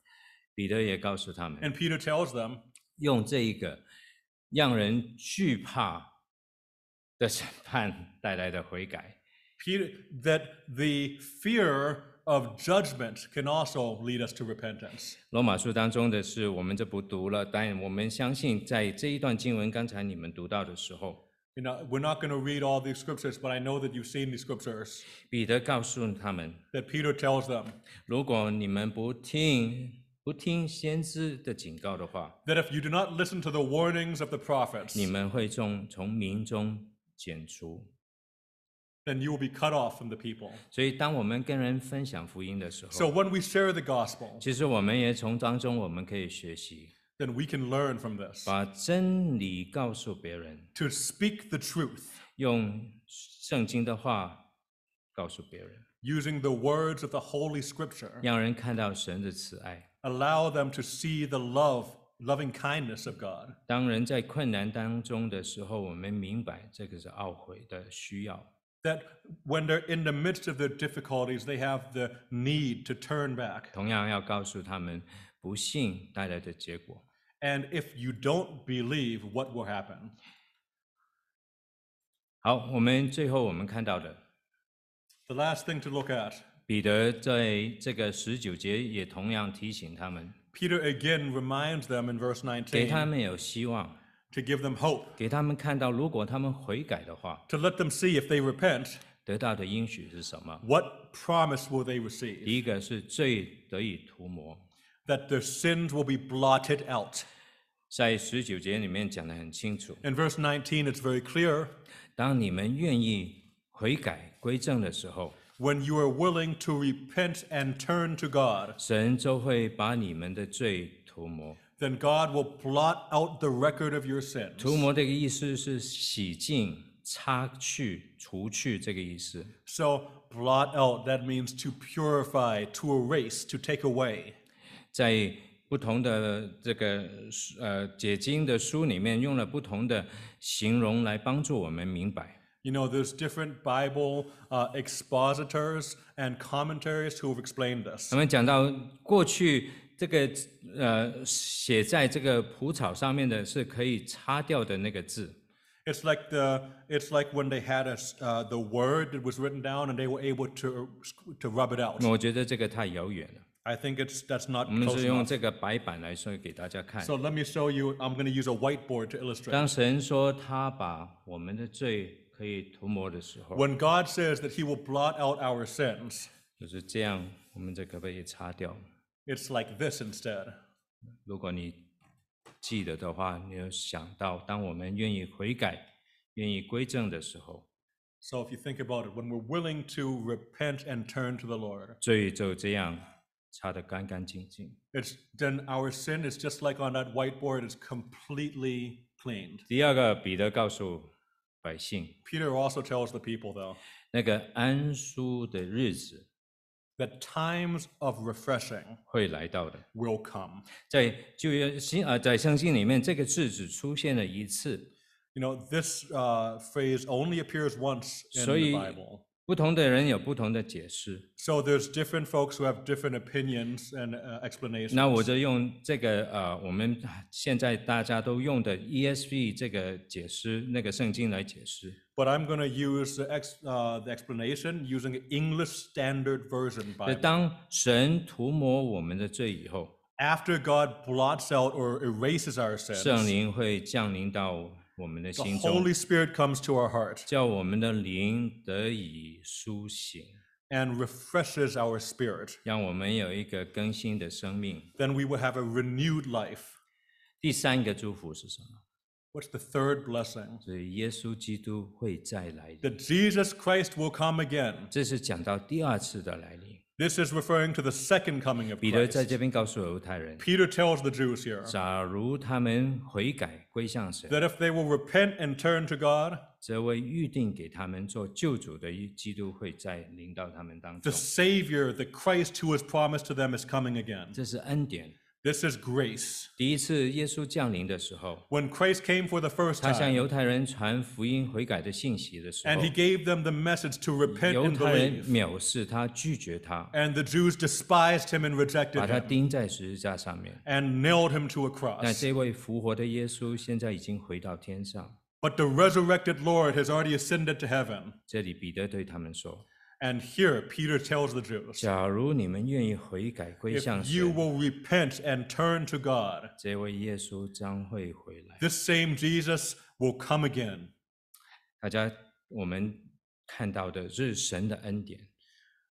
彼得也告诉他们， And Peter tells them, 用这一个让人惧怕的审判带来的悔改。 Peter, that the fear of judgment can also lead us to repentance. 罗马书当中的是我们这不读了，但我们相信在这一段经文，刚才你们读到的时候，You know, we're not going to read all these scriptures, but I know that you've seen these scriptures. 彼得告诉他们，That Peter tells them 如果你们不听不听先知的警告的话，that if you do not listen to the warnings of the prophets, 你们会从从民中剪除。then you will be cut off from the people. 所以，当我们跟人分享福音的时 So 候， when we share the gospel, 其实我们也从当中我们可以学习， then we can learn from this 把真理告诉别人， to speak the truth 用圣经的话告诉别人， using the words of the Holy Scripture. 让人看到神的慈爱。 Allow them to see the love, loving kindness of God. 当人在困难当中的时候，我们明白这个是懊悔的需要。 That when they're in the midst of their difficulties, they have the need to turn back. 同样要告诉他们， 不信带来的结果。 And if you don't believe, what will happen? 好，我们最后我们看到的， The last thing to look at 彼得在这个十九节也同样提醒他们， Peter again reminds them in verse 给他 19们有希望， to give them hope, 给他们看到，如果他们悔改的话， to let them see if they repent, 得到的应许是什么？ what promise will they receive? 第一个是罪得以涂抹， That their sins will be blotted out. 在十九节里面讲得很清楚。 In verse 19, it's very clear 当你们愿意悔改归正的时候， when you are willing to repent and turn to God, 神就会把你们的罪涂抹。 then God will blot out the record of your sins. 涂抹这个意思是洗净、擦去、除去这个意思。 So, blot out, that means to purify, to erase, to take away. 在不同的这个书呃解经的书里面，用了不同的形容来帮助我们明白。 You know, there's different Bible uh, expositors and commentaries who have explained this. 我们讲到过去 这个呃写在这个蒲草上面的是可以擦掉的那个字，It's like the it's like when they had a, uh, the word that was written down and they were able to to rub it out. 我觉得这个太遥远了。I think it's that's not 我们是用这个白板来说给大家看。So let me show you. I'm going to use a whiteboard to illustrate. 当神说他把我们的罪可以涂抹的时候，When God says that He will blot out our sins, 就是这样，我们这可不可以擦掉？it's like this instead. 如果你记得的话，你有想到，当我们愿意悔改、愿意归正的时候， So if you think about it, when we're willing to repent and turn to the Lord, 罪就这样擦得干干净净。 it's then our sin is just like on that whiteboard, it's completely cleaned. 第二个，彼得告诉百姓， Peter also tells the people though 那个安舒的日子 that times of refreshing 会来到的。 will come. 在旧约新啊，在圣经里面，这个字只出现了一次， You know, this uh, phrase only appears once in the 所以 Bible. 不同的人有不同的解释。So there's different folks who have different opinions and uh, explanations. 那我就用这个呃，我们现在大家都用的 ESV 这个解释那个圣经来解释。But I'm going to use the, ex, uh, the explanation using English Standard Version 那 Bible. 当神涂抹我们的罪以后，After God blots out or erases our 圣 sins, 圣灵会降临到 我们的 the 心中， Holy Spirit comes to our heart 叫我们的灵得以苏醒， and refreshes our spirit. 让我们有一个更新的生命。 Then we will have a renewed life. 第三个祝福是什么？ What's the third blessing? 是耶稣基督会再来临。 That Jesus Christ will come again. 这是讲到第二次的来临。 This is referring to the second coming of 彼得在 Christ. 这边告诉犹太人， Peter tells the Jews here 假如他们悔改归向神， that if they will repent and turn to God, 这位预定给他们做救主的基督会再临到他们当 the 中。 Savior, the Christ who was promised to them, is coming again. 这是恩典。 This is grace. 第一次耶稣降临的时候， When Christ came for the first 他向 time 犹太人传福音悔改的信息的时 and 候 he，gave them the message to repent 犹 and 太人 believe, 藐视他，拒绝他， and the Jews despised him and 把 rejected 他 him 钉在十字架上面。 and nailed him to a 那 cross. 这位复活的耶稣现在已经回到天上。 But the resurrected Lord has already ascended to heaven. 这里彼得对他们说 And here Peter tells the：“ Jews 假如你们愿意悔改归向 if you 神， will repent and turn to God, 这位耶稣将会回来。 this same Jesus will come again. ”大家，我们看到的是神的恩典。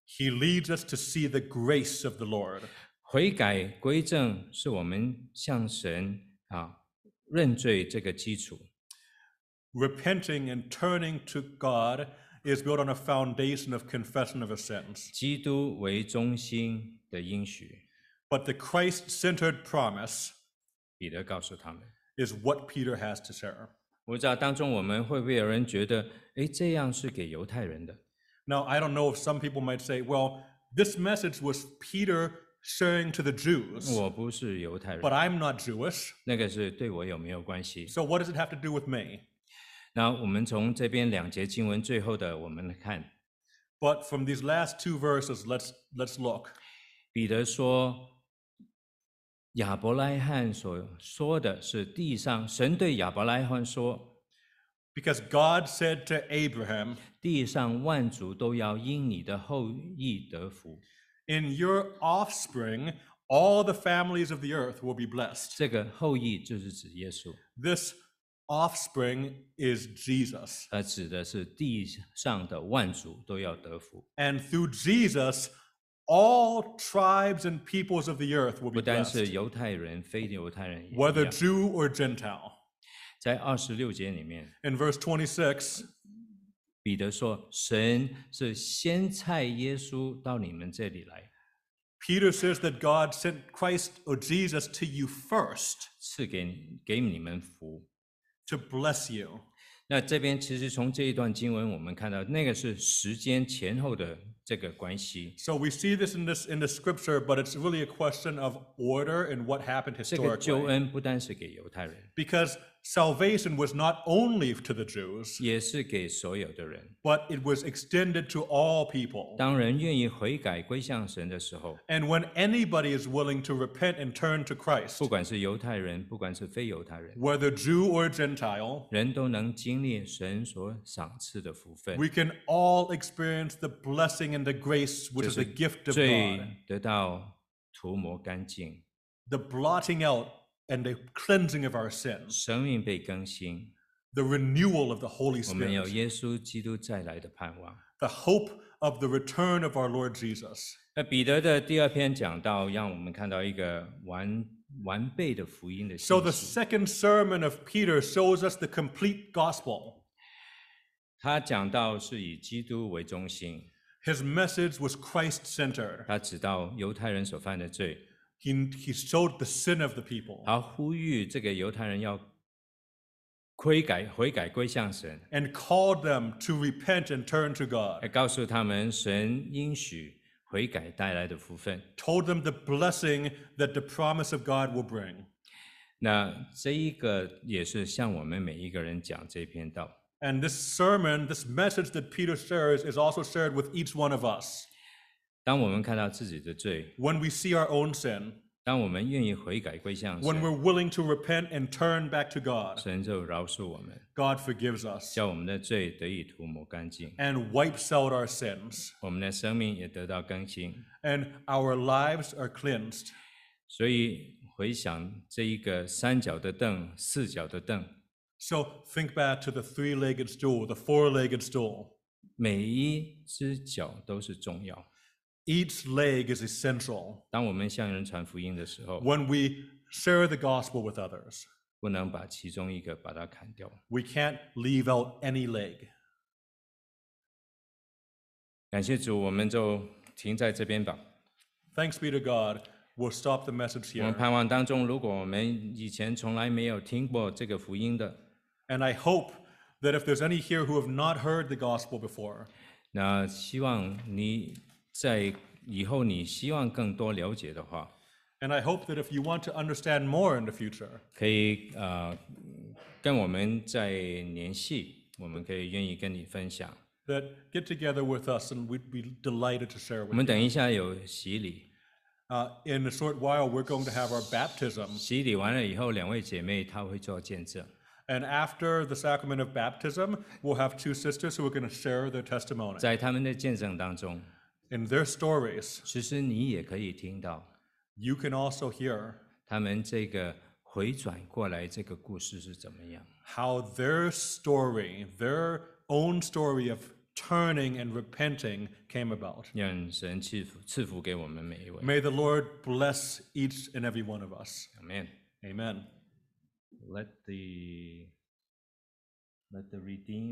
He leads us to see the grace of the Lord. 悔改归正是我们向神啊认罪这个基础。 Repenting and turning to God is built on a foundation of confession of our sins. 基督为中心的应许， But the Christ centered promise 彼得告诉他们。 is what Peter has to share. 我不知道当中我们会不会有人觉得，诶，这样是给犹太人的？ Now, I don't know if some people might say, well, this message was Peter sharing to the Jews, 我不是犹太人 but，I'm not Jewish. 那个是对我有没有关系？ So, what does it have to do with me? 那我们从这边两节经文最后的，我们来看，But from these last two verses, let's, let's look. 彼得说，亚伯拉罕所说的是地上，神对亚伯拉罕说，Because God said to Abraham, 地上万族都要因你的后裔得福。In your offspring, all the families of the earth will be blessed. 这个后裔就是指耶稣，This offspring is Jesus. 它指的是地上的万族都要得福， And through Jesus, all tribes and peoples of the earth will 不 be 单是 blessed, 犹太人、非犹太人也一 whether 样。 Jew or Gentile. 在二十六节里面， In verse 26, 彼得说：“神是先差耶稣到你们这里来， Peter says that God sent Christ or Jesus to you first 赐给你给你们福。 To bless you. ”那这边其实从这一段经文，我们看到那个是时间前后的这个关系。 So we see this in this in the scripture, but it's really a question of order and what happened 这个救 historically. 恩不单是给犹太人， Because salvation was not only to the Jews, 也是给所有的人。 but it was extended to all people. 当人愿意悔改归向神的时候， And when anybody is willing to repent and turn to Christ, 不管是犹太人，不管是非犹太人， whether Jew or Gentile, 人都能经历神所赏赐的福分， we can all experience the blessing and the grace which 就 is the 是 gift of 罪 God, 得到涂抹干净， the blotting out and the cleansing of our sins, 生命被更新。 the renewal of the Holy 我们有 Spirit, 耶稣基督再来的盼望。 the hope of the return of our Lord Jesus. 那彼得的第二篇讲到，让我们看到一个完完备的福音的 So 信 the 息。 second sermon of Peter shows us the complete gospel. 他讲到是以基督为中心， His message was Christ centered. 他指到犹太人所犯的罪， He, he showed the sin of the people 他呼吁这个犹太人要悔改、悔改归向神， and called them to repent and turn to 还 God. 告诉他们神应许悔改带来的福分。 Told them the blessing that the promise of God will bring. 那这一个也是向我们每一个人讲这篇道。 And this sermon, this message that Peter shares, is also shared with each one of us. 当我们看到自己的罪， When we see our own sin, 当我们愿意悔改归向 when 神， we're willing to repent and turn back to God, 神就饶恕我们， God forgives us 叫我们的罪得以涂抹干净， and wipes out our sins, 我们的生命也得到更新。 and our lives are cleansed. 所以回想这一个三角的凳、四角的凳， So think back to the three legged stool, the four legged stool. 每一只脚都是重要。 Each leg is essential 当我们向人传福音的时候， when we share the gospel with others. 不能把其中一个把它砍掉。 We can't leave out any leg. 感谢主，我们就停在这边吧。 Thanks be to God. We'll stop the message 我们 here. 盼望当中，如果我们以前从来没有听过这个福音的， And I hope that if there's any here who have not heard the gospel before, 那希望你在以后你希望更多了解的话， and I hope that if you want to understand more in the future, 可以呃跟我们再联系，我们可以愿意跟你分享。 that get together with us and we'd be delighted to share 我 with 们 you. 等一下有洗礼， Uh, in a short while, we're going to have our baptism. 洗礼完了以后，两位姐妹她会做见证。 And after the sacrament of baptism, we'll have two sisters who are going to share their testimony. 在他们的见证当中， In their stories, 其实你也可以听到 you can also hear 他们这个回转过来这个故事是怎么样。 how their story, their own story of turning and repenting came about. 让神赐福赐福给我们每一位。 May the Lord bless each and every one of us. Amen. Amen. Let the let the redeemed